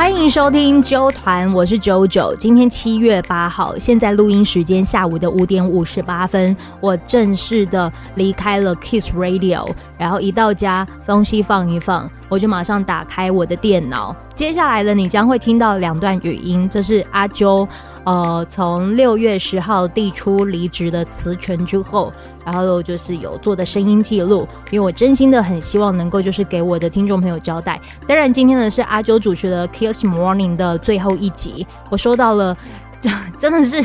欢迎收听啾团，我是九九。今天七月八号，现在录音时间下午的五点五十八分，我正式的离开了 Kiss Radio，然后一到家，东西放一放，我就马上打开我的电脑。接下来呢，你将会听到两段语音，这是阿啾，呃，从六月十号递出离职的辞呈之后，然后就是有做的声音记录，因为我真心的很希望能够就是给我的听众朋友交代。当然，今天呢是阿啾主持的 Kiss Morning 的最后一集，我收到了，真真的是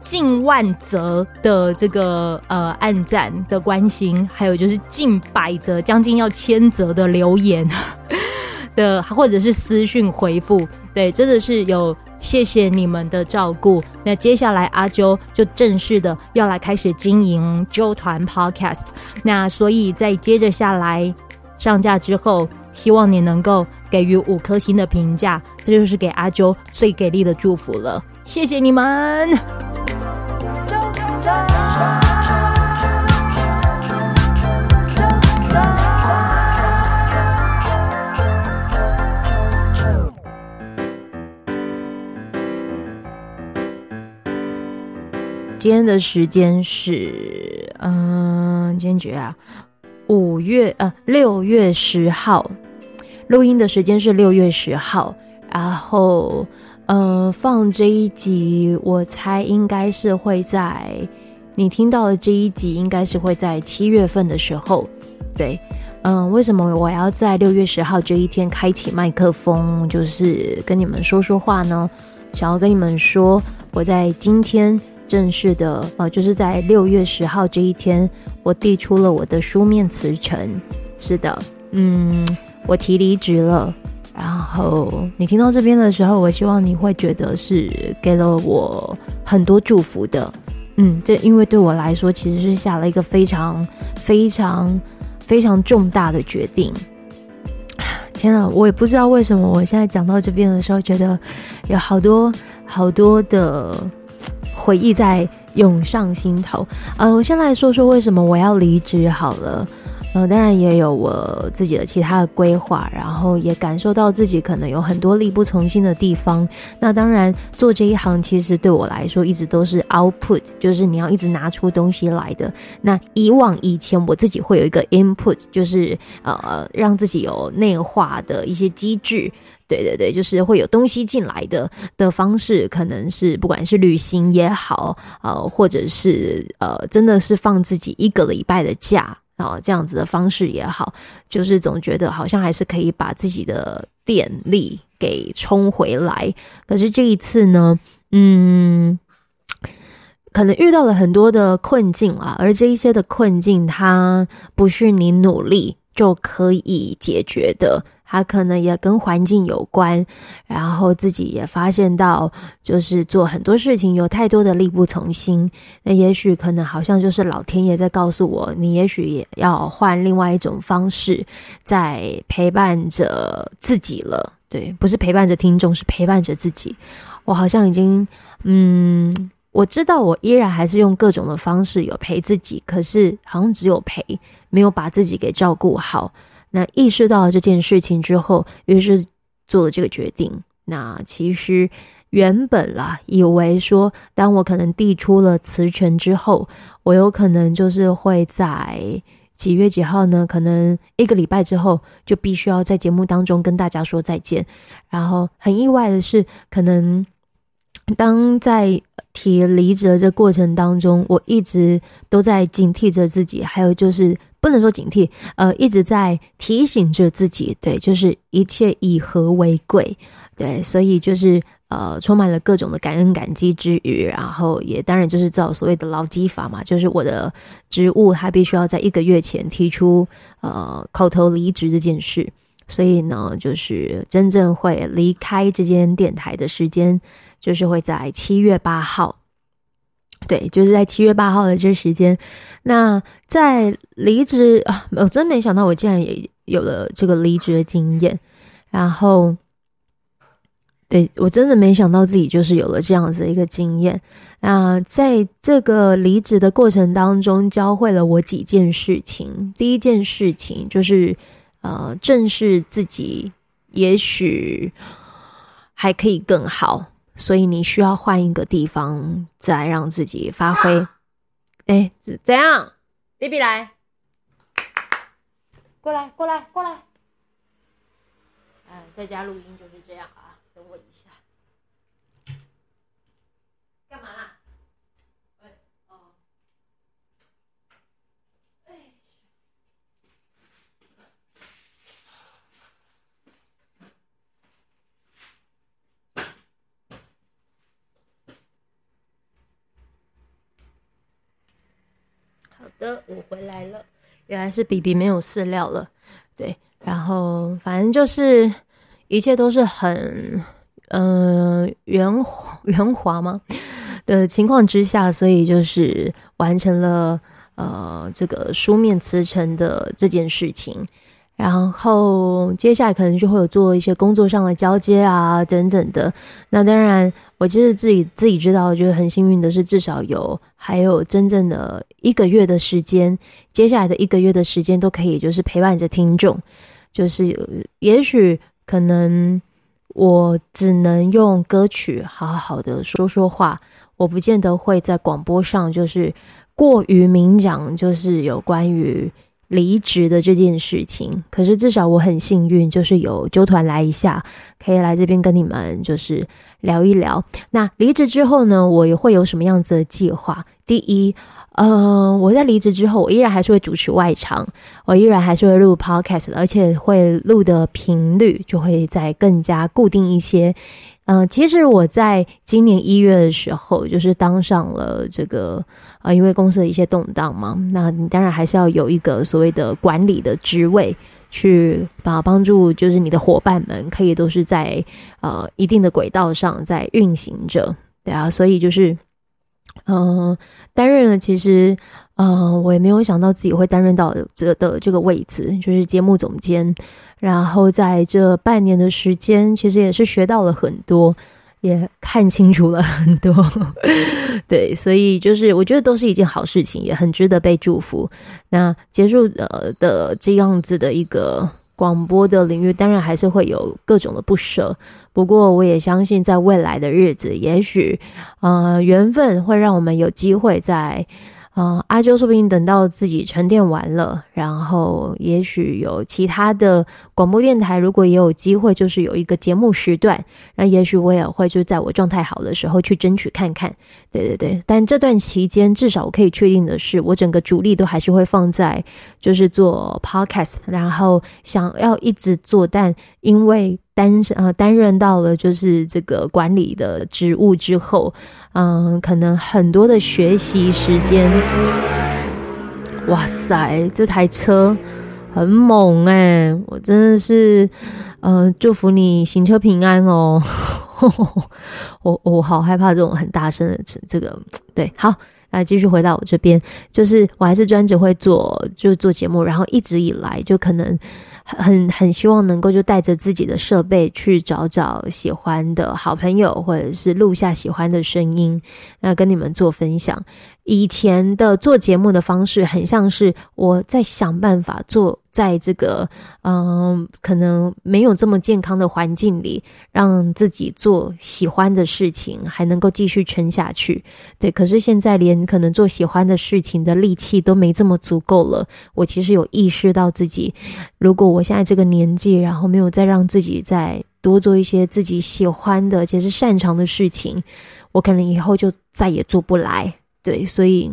近万则的这个呃暗赞的关心，还有就是近百则，将近要千则的留言。的或者是私讯回复，对，真的是有谢谢你们的照顾。那接下来阿啾就正式的要来开始经营啾团 Podcast。那所以在接着下来上架之后，希望你能够给予五颗星的评价，这就是给阿啾最给力的祝福了。谢谢你们。今天的时间是，嗯、呃，今天几月啊？五月呃，六月十号，录音的时间是六月十号，然后，呃，放这一集，我猜应该是会在你听到的这一集，应该是会在七月份的时候，对，嗯、为什么我要在六月十号这一天开启麦克风，就是跟你们说说话呢？想要跟你们说，我在今天。正式的，呃，就是在六月十号这一天，我递出了我的书面辞呈。是的，嗯，我提离职了。然后你听到这边的时候，我希望你会觉得是给了我很多祝福的。嗯，这因为对我来说，其实是下了一个非常、非常、非常重大的决定。天啊，我也不知道为什么，我现在讲到这边的时候，觉得有好多好多的。回忆在涌上心头。呃，我先来说说为什么我要离职好了。呃，当然也有我自己的其他的规划，然后也感受到自己可能有很多力不从心的地方。那当然，做这一行其实对我来说一直都是 output，就是你要一直拿出东西来的。那以往以前我自己会有一个 input，就是呃让自己有内化的一些机制。对对对，就是会有东西进来的的方式，可能是不管是旅行也好，呃，或者是呃，真的是放自己一个礼拜的假啊，这样子的方式也好，就是总觉得好像还是可以把自己的电力给充回来。可是这一次呢，嗯，可能遇到了很多的困境啊，而这一些的困境，它不是你努力就可以解决的。他可能也跟环境有关，然后自己也发现到，就是做很多事情有太多的力不从心。那也许可能好像就是老天爷在告诉我，你也许也要换另外一种方式，在陪伴着自己了。对，不是陪伴着听众，是陪伴着自己。我好像已经，嗯，我知道我依然还是用各种的方式有陪自己，可是好像只有陪，没有把自己给照顾好。那意识到这件事情之后，于是做了这个决定。那其实原本啦，以为说，当我可能递出了辞呈之后，我有可能就是会在几月几号呢？可能一个礼拜之后，就必须要在节目当中跟大家说再见。然后很意外的是，可能当在提离职的这过程当中，我一直都在警惕着自己，还有就是。不能说警惕，呃，一直在提醒着自己，对，就是一切以和为贵，对，所以就是呃，充满了各种的感恩感激之余，然后也当然就是照所谓的劳基法嘛，就是我的职务他必须要在一个月前提出呃口头离职这件事，所以呢，就是真正会离开这间电台的时间，就是会在七月八号。对，就是在七月八号的这时间。那在离职啊，我真没想到我竟然也有了这个离职的经验。然后，对，我真的没想到自己就是有了这样子一个经验。那在这个离职的过程当中，教会了我几件事情。第一件事情就是，呃，正视自己，也许。还可以更好，所以你需要换一个地方再让自己发挥。哎，怎样？Baby 来，过来，过来，过来。嗯，在家录音就是这样啊，等我一下。干嘛啦？的，我回来了，原来是 BB 没有饲料了，对，然后反正就是一切都是很嗯、圆圆滑嘛的情况之下，所以就是完成了呃这个书面辞呈的这件事情。然后接下来可能就会有做一些工作上的交接啊，等等的。那当然，我其实自己自己知道，就是很幸运的是，至少有还有真正的一个月的时间，接下来的一个月的时间都可以就是陪伴着听众。就是也许可能我只能用歌曲好好的说说话，我不见得会在广播上就是过于明讲，就是有关于。离职的这件事情，可是至少我很幸运，就是有纠团来一下，可以来这边跟你们就是聊一聊。那离职之后呢，我也会有什么样子的计划？第一，呃，我在离职之后，我依然还是会主持外场，我依然还是会录 podcast，而且会录的频率就会再更加固定一些。嗯、其实我在今年一月的时候，就是当上了这个啊、呃，因为公司的一些动荡嘛，那你当然还是要有一个所谓的管理的职位，去把帮助，就是你的伙伴们可以都是在呃一定的轨道上在运行着，对啊，所以就是嗯、担任了其实。嗯、我也没有想到自己会担任到这的这个位置，就是节目总监。然后在这半年的时间，其实也是学到了很多，也看清楚了很多。对，所以就是我觉得都是一件好事情，也很值得被祝福。那结束的的这样子的一个广播的领域，当然还是会有各种的不舍。不过我也相信，在未来的日子，也许呃缘分会让我们有机会在。嗯、阿啾说不定等到自己沉淀完了，然后也许有其他的广播电台，如果也有机会，就是有一个节目时段，那也许我也会就在我状态好的时候去争取看看。对对对，但这段期间，至少我可以确定的是，我整个主力都还是会放在就是做 podcast，然后想要一直做，但因为。担呃担任到了就是这个管理的职务之后，嗯，可能很多的学习时间。哇塞，这台车很猛哎、我真的是，嗯、祝福你行车平安哦。我我好害怕这种很大声的这个，对，好，那继续回到我这边，就是我还是专职会做，就是做节目，然后一直以来就可能。很很希望能够就带着自己的设备去找找喜欢的好朋友，或者是录下喜欢的声音，那跟你们做分享。以前的做节目的方式，很像是我在想办法做，在这个嗯，可能没有这么健康的环境里，让自己做喜欢的事情，还能够继续撑下去。对，可是现在连可能做喜欢的事情的力气都没这么足够了。我其实有意识到自己，如果我现在这个年纪，然后没有再让自己再多做一些自己喜欢的，且是擅长的事情，我可能以后就再也做不来。对，所以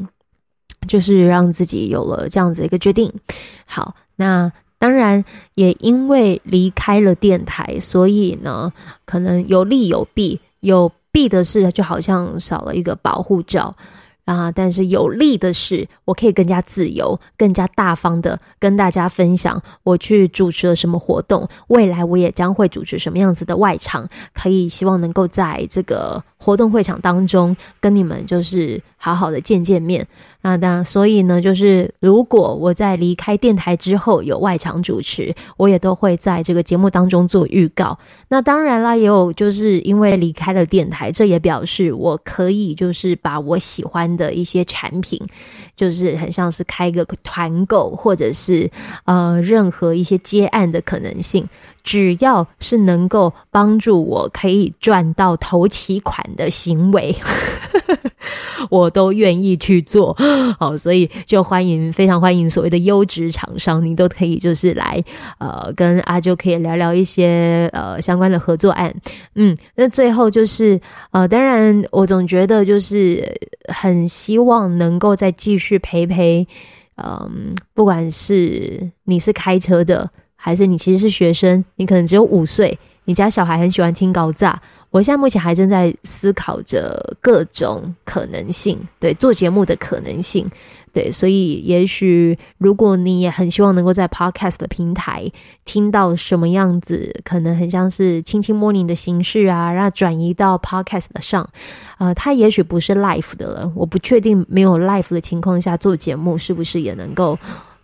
就是让自己有了这样子一个决定。好，那当然也因为离开了电台，所以呢，可能有利有弊。有弊的是，就好像少了一个保护罩。啊！但是有利的是，我可以更加自由、更加大方的跟大家分享我去主持了什么活动。未来我也将会主持什么样子的外场，可以希望能够在这个活动会场当中跟你们就是好好的见见面。那当然，所以呢，就是如果我在离开电台之后有外场主持，我也都会在这个节目当中做预告。那当然啦，也有就是因为离开了电台，这也表示我可以就是把我喜欢的一些产品，就是很像是开个团购，或者是呃任何一些接案的可能性。只要是能够帮助我可以赚到头期款的行为，我都愿意去做。好，所以就欢迎，非常欢迎所谓的优质厂商，你都可以就是来呃跟阿啾可以聊聊一些呃相关的合作案。嗯，那最后就是呃，当然我总觉得就是很希望能够再继续陪陪，嗯、不管是你是开车的。还是你其实是学生，你可能只有五岁，你家小孩很喜欢听高炸。我现在目前还正在思考着各种可能性，对，做节目的可能性，对，所以也许如果你也很希望能够在 Podcast 的平台听到什么样子，可能很像是轻轻 morning 的形式啊，然后转移到 Podcast 上，呃，它也许不是 live 的了，我不确定没有 live 的情况下做节目是不是也能够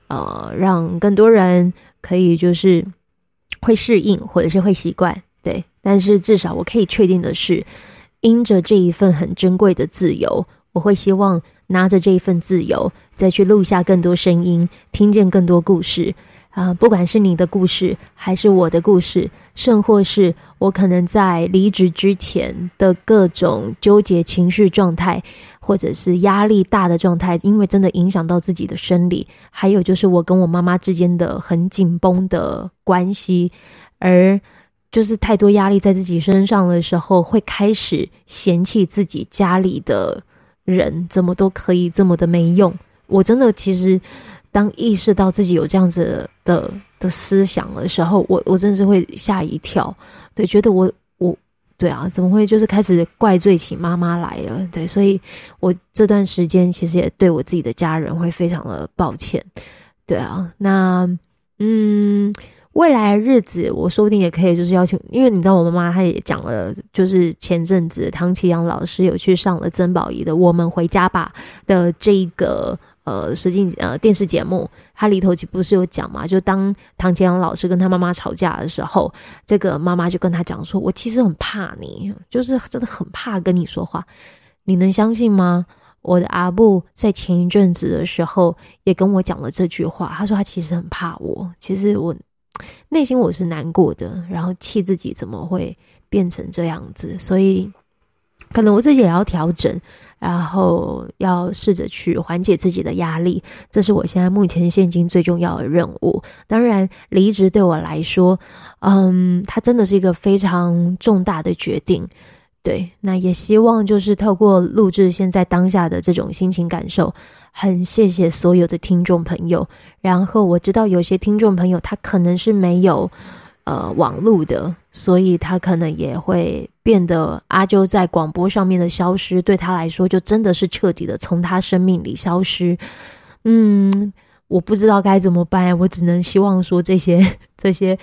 呃让更多人。可以就是会适应，或者是会习惯，对。但是至少我可以确定的是，因着这一份很珍贵的自由，我会希望拿着这一份自由，再去录下更多声音，听见更多故事。啊，不管是你的故事，还是我的故事，甚或是我可能在离职之前的各种纠结情绪状态，或者是压力大的状态，因为真的影响到自己的生理，还有就是我跟我妈妈之间的很紧绷的关系，而就是太多压力在自己身上的时候，会开始嫌弃自己家里的人怎么都可以这么的没用。我真的其实。当意识到自己有这样子的的思想的时候，我我真的是会吓一跳，对，觉得我我对啊，怎么会就是开始怪罪起妈妈来了？对，所以我这段时间其实也对我自己的家人会非常的抱歉，对啊，那嗯，未来日子我说不定也可以就是要求，因为你知道我妈妈她也讲了，就是前阵子唐綺阳老师有去上了曾宝仪的《我们回家吧》的这个。呃，实境呃电视节目，它里头不是有讲嘛？就当唐綺阳老师跟他妈妈吵架的时候，这个妈妈就跟他讲说：“我其实很怕你，就是真的很怕跟你说话。”你能相信吗？我的阿布在前一阵子的时候也跟我讲了这句话，他说他其实很怕我。其实我内心我是难过的，然后气自己怎么会变成这样子，所以可能我自己也要调整。然后要试着去缓解自己的压力，这是我现在目前现今最重要的任务。当然，离职对我来说，嗯，它真的是一个非常重大的决定。对，那也希望就是透过录制现在当下的这种心情感受，很谢谢所有的听众朋友。然后我知道有些听众朋友他可能是没有。呃，网路的，所以他可能也会变得阿啾在广播上面的消失，对他来说就真的是彻底的从他生命里消失。嗯，我不知道该怎么办，我只能希望说这些 这些，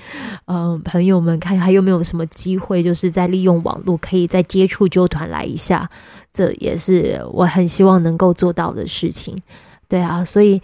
嗯、朋友们看还有没有什么机会，就是在利用网络可以再接触纠团来一下，这也是我很希望能够做到的事情。对啊，所以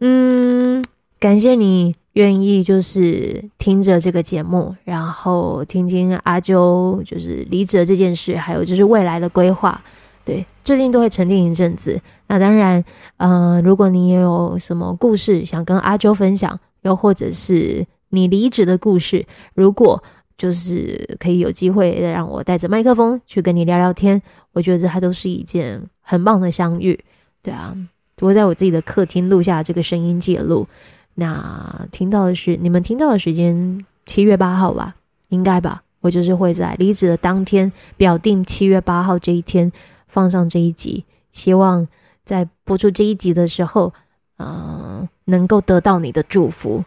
嗯，感谢你。愿意就是听着这个节目，然后听听阿啾就是离职这件事，还有就是未来的规划。对，最近都会沉淀一阵子。那当然，嗯、如果你也有什么故事想跟阿啾分享，又或者是你离职的故事，如果就是可以有机会让我带着麦克风去跟你聊聊天，我觉得它都是一件很棒的相遇。对啊，我在我自己的客厅录下这个声音记录。那听到的是你们听到的时间，七月八号吧，应该吧。我就是会在离职的当天，表定七月八号这一天放上这一集，希望在播出这一集的时候，嗯、能够得到你的祝福，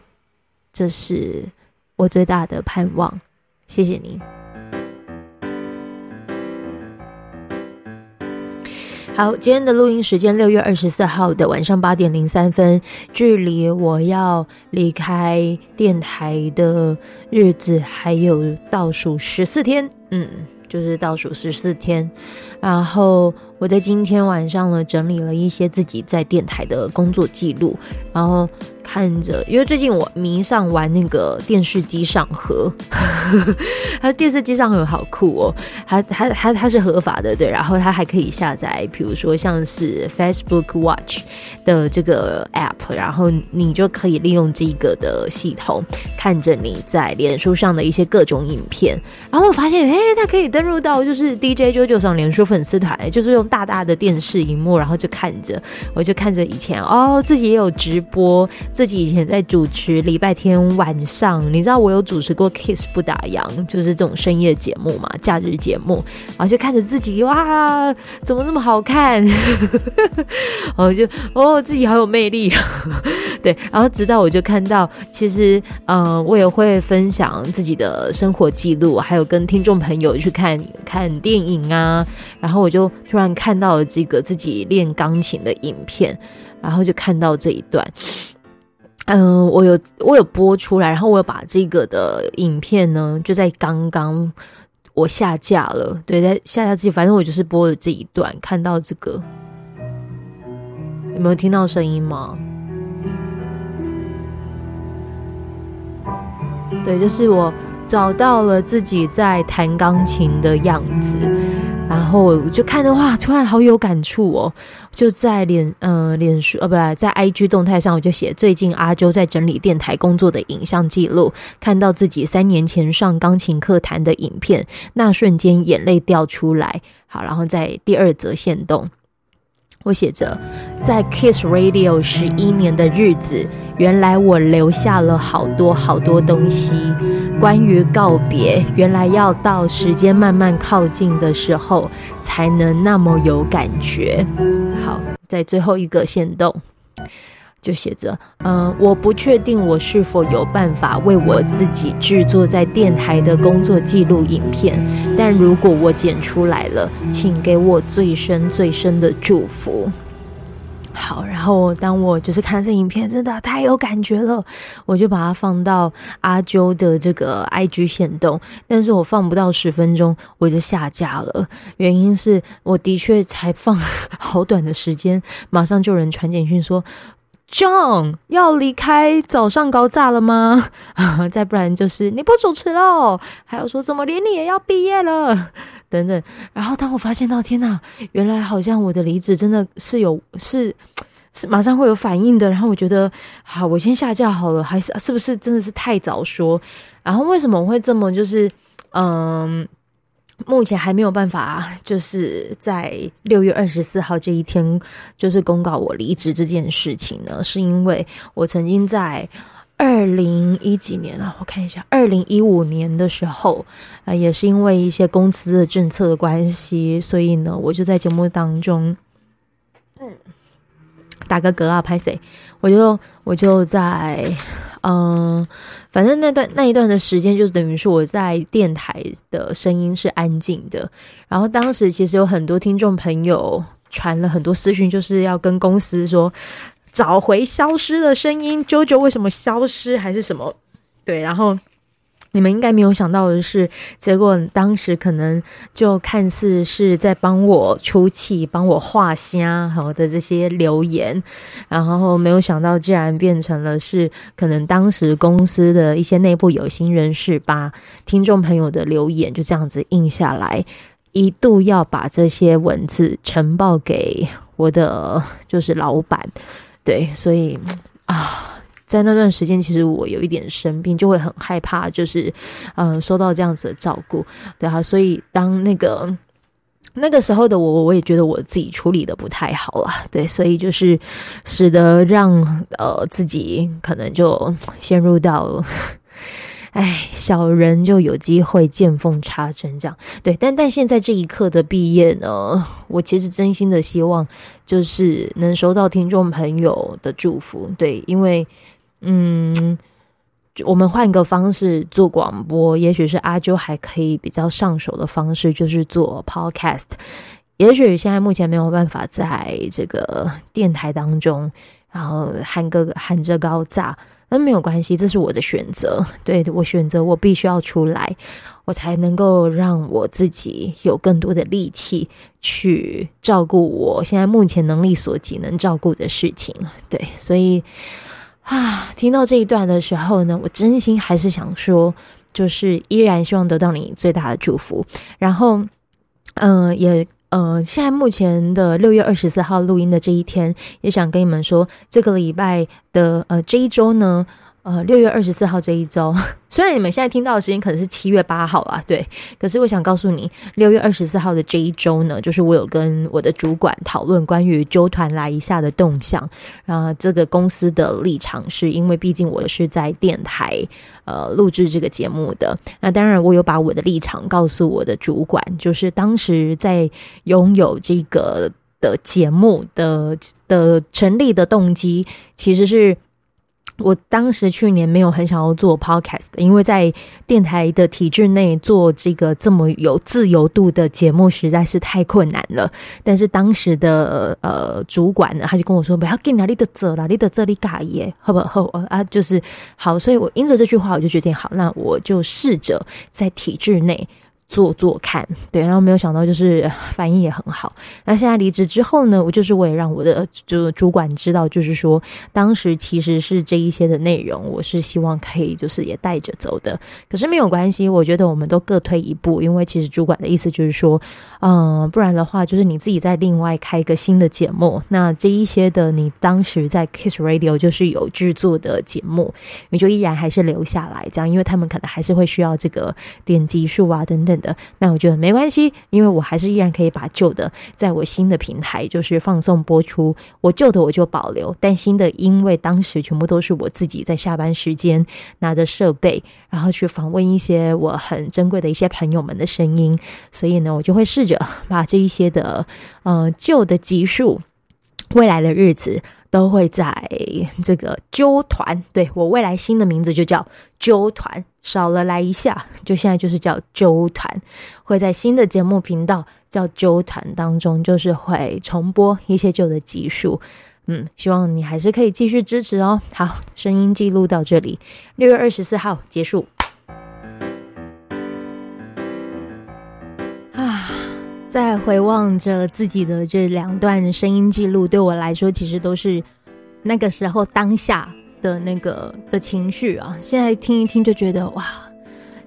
这是我最大的盼望。谢谢你。好，今天的录音时间六月二十四号的晚上八点零三分，距离我要离开电台的日子还有倒数十四天，嗯，就是倒数十四天。然后我在今天晚上呢，整理了一些自己在电台的工作记录，然后看着，因为最近我迷上玩那个电视机上盒，它电视机上盒好酷哦，它它它它是合法的，对，然后它还可以下载，比如说像是 Facebook Watch 的这个 App，然后你就可以利用这个的系统看着你在脸书上的一些各种影片，然后我发现，哎，它可以登入到就是 DJ JoJo 上脸书粉丝团，就是用大大的电视荧幕，然后就看着，我就看着以前哦，自己也有直播，自己以前在主持礼拜天晚上，你知道我有主持过 Kiss 不打烊，就是这种深夜节目嘛，假日节目，然后就看着自己哇，怎么这么好看，我就哦，自己好有魅力，对，然后直到我就看到，其实嗯、我也会分享自己的生活记录，还有跟听众朋友去看看电影啊，然后我就突然看看到了这个自己练钢琴的影片，然后就看到这一段，嗯、我有我有播出来，然后我有把这个的影片呢，就在刚刚我下架了，对，在下架之前，反正我就是播了这一段，看到这个，有没有听到声音吗？对，就是我找到了自己在弹钢琴的样子，然后我就看的话，突然好有感触哦。就在脸呃脸书呃不对，在 IG 动态上，我就写最近阿周在整理电台工作的影像记录，看到自己三年前上钢琴课弹的影片，那瞬间眼泪掉出来。好，然后在第二则线动。我写着，在 Kiss Radio 十一年的日子，原来我留下了好多好多东西。关于告别，原来要到时间慢慢靠近的时候，才能那么有感觉。好，在最后一个线动。就写着，嗯、我不确定我是否有办法为我自己制作在电台的工作记录影片，但如果我剪出来了，请给我最深最深的祝福。好，然后当我就是看这影片，真的太有感觉了，我就把它放到阿啾的这个 IG 限动，但是我放不到十分钟，我就下架了，原因是我的确才放好短的时间，马上就有人传简讯说。John 要离开早上高炸了吗？再不然就是你不主持喽。还有说怎么连你也要毕业了？等等。然后当我发现到天哪，原来好像我的离职真的是有是是马上会有反应的。然后我觉得好，我先下架好了，还是是不是真的是太早说？然后为什么我会这么就是嗯？目前还没有办法，就是在六月二十四号这一天，就是公告我离职这件事情呢，是因为我曾经在二零一几年啊，我看一下，二零一五年的时候，也是因为一些公司的政策的关系，所以呢，我就在节目当中，嗯，打个嗝啊，拍谁？我就我就在。嗯，反正那段那一段的时间，就等于是我在电台的声音是安静的。然后当时其实有很多听众朋友传了很多私讯，就是要跟公司说找回消失的声音，JoJo 为什么消失还是什么？对，然后。你们应该没有想到的是，结果当时可能就看似是在帮我出气、帮我画虾好的这些留言，然后没有想到竟然变成了是可能当时公司的一些内部有心人士把听众朋友的留言就这样子印下来，一度要把这些文字呈报给我的就是老板，对，所以啊。在那段时间，其实我有一点生病，就会很害怕，就是，嗯、呃，收到这样子的照顾，对啊，所以当那个那个时候的我，我也觉得我自己处理的不太好啊，对，所以就是使得让呃自己可能就陷入到，哎，小人就有机会见缝插针这样，对，但但现在这一刻的毕业呢，我其实真心的希望就是能收到听众朋友的祝福，对，因为。嗯，我们换一个方式做广播，也许是阿啾还可以比较上手的方式，就是做 podcast。也许现在目前没有办法在这个电台当中，然后喊个喊着高炸。那没有关系，这是我的选择。对，我选择，我必须要出来，我才能够让我自己有更多的力气去照顾我现在目前能力所及能照顾的事情。对，所以啊，听到这一段的时候呢，我真心还是想说，就是依然希望得到你最大的祝福。然后，嗯、呃，也。呃，现在目前的六月二十四号录音的这一天，也想跟你们说，这个礼拜的呃这一周呢。呃，六月二十四号这一周，虽然你们现在听到的时间可能是七月八号啊，对，可是我想告诉你，六月二十四号的这一周呢，就是我有跟我的主管讨论关于周团来一下的动向。啊、这个公司的立场是因为毕竟我是在电台呃录制这个节目的，那当然我有把我的立场告诉我的主管，就是当时在拥有这个的节目的的成立的动机其实是。我当时去年没有很想要做 podcast，因为在电台的体制内做这个这么有自由度的节目实在是太困难了。但是当时的呃主管呢，他就跟我说：“不要给哪里的责了，你的这里嘎耶，好不好？啊，就是好。”所以我因着这句话，我就决定好，那我就试着在体制内。做做看，对，然后没有想到就是反应也很好。那现在离职之后呢，我就是我也让我的就主管知道，就是说当时其实是这一些的内容，我是希望可以就是也带着走的。可是没有关系，我觉得我们都各退一步，因为其实主管的意思就是说，嗯，不然的话就是你自己再另外开一个新的节目。那这一些的你当时在 Kiss Radio 就是有制作的节目，你就依然还是留下来这样，因为他们可能还是会需要这个点击数啊等等。的那我觉得没关系，因为我还是依然可以把旧的在我新的平台就是放送播出，我旧的我就保留，但新的因为当时全部都是我自己在下班时间拿着设备，然后去访问一些我很珍贵的一些朋友们的声音，所以呢，我就会试着把这一些的呃旧的集数，未来的日子。都会在这个揪团，对，我未来新的名字就叫揪团，少了来一下，就现在就是叫揪团，会在新的节目频道叫揪团当中，就是会重播一些旧的集数，嗯，希望你还是可以继续支持哦。好，声音记录到这里，六月二十四号结束。啊在回望着自己的这两段声音记录，对我来说，其实都是那个时候当下的那个的情绪啊。现在听一听，就觉得哇，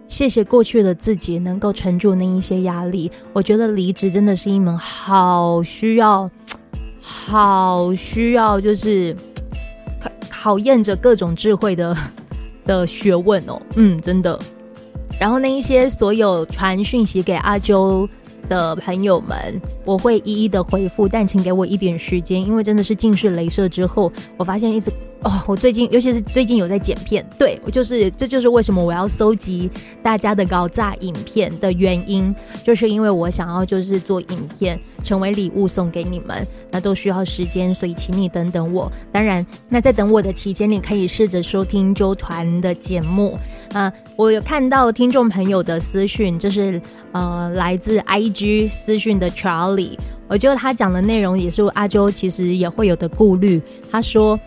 谢谢过去的自己能够承住那一些压力。我觉得离职真的是一门好需要、好需要，就是考考验着各种智慧的 的学问哦。嗯，真的。然后那一些所有传讯息给阿周的朋友们，我会一一的回复，但请给我一点时间，因为真的是近视雷射之后，我发现一直。哦，我最近尤其是最近有在剪片，对，我就是这就是为什么我要搜集大家的高炸影片的原因，就是因为我想要就是做影片成为礼物送给你们，那都需要时间，所以请你等等我。当然，那在等我的期间，你可以试着收听周团的节目啊。我有看到听众朋友的私讯，就是呃来自 IG 私讯的 Charlie，我觉得他讲的内容也是阿啾其实也会有的顾虑，他说。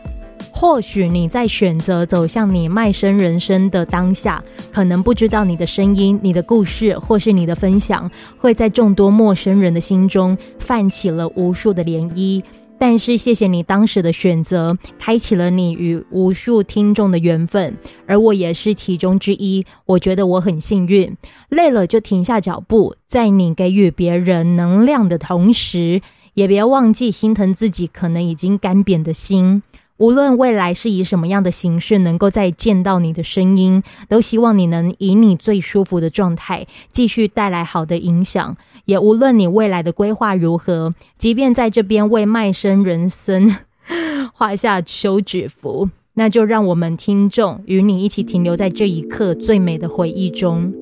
或许你在选择走向你卖身人生的当下，可能不知道你的声音、你的故事，或是你的分享，会在众多陌生人的心中泛起了无数的涟漪。但是，谢谢你当时的选择，开启了你与无数听众的缘分，而我也是其中之一。我觉得我很幸运。累了就停下脚步，在你给予别人能量的同时，也别忘记心疼自己可能已经干瘪的心。无论未来是以什么样的形式，能够再见到你的声音，都希望你能以你最舒服的状态继续带来好的影响。也无论你未来的规划如何，即便在这边为卖身人生 画下休止符，那就让我们听众与你一起停留在这一刻最美的回忆中。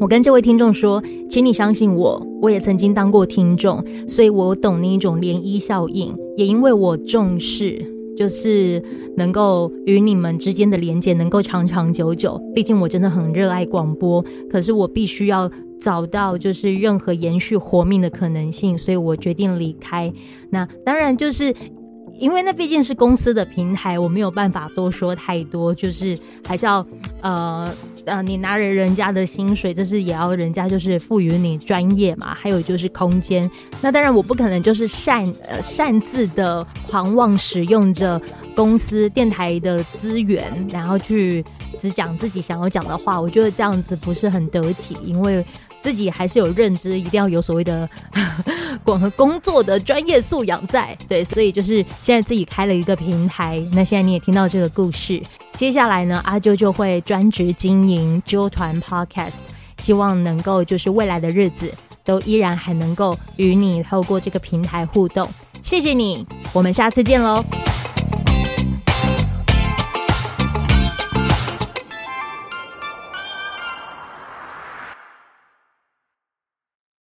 我跟这位听众说，请你相信我，我也曾经当过听众，所以我懂那一种涟漪效应，也因为我重视。就是能够与你们之间的连接能够长长久久，毕竟我真的很热爱广播，可是我必须要找到就是任何延续活命的可能性，所以我决定离开。那当然就是因为那毕竟是公司的平台，我没有办法多说太多，就是还是要呃呃，你拿人人家的薪水，这是也要人家就是赋予你专业嘛，还有就是空间。那当然我不可能就是擅呃擅自的狂妄使用着公司电台的资源，然后去只讲自己想要讲的话，我觉得这样子不是很得体，因为。自己还是有认知，一定要有所谓的广 和工作的专业素养在，对，所以就是现在自己开了一个平台。那现在你也听到这个故事，接下来呢，阿啾就会专职经营啾团 Podcast，希望能够就是未来的日子都依然还能够与你透过这个平台互动。谢谢你，我们下次见喽。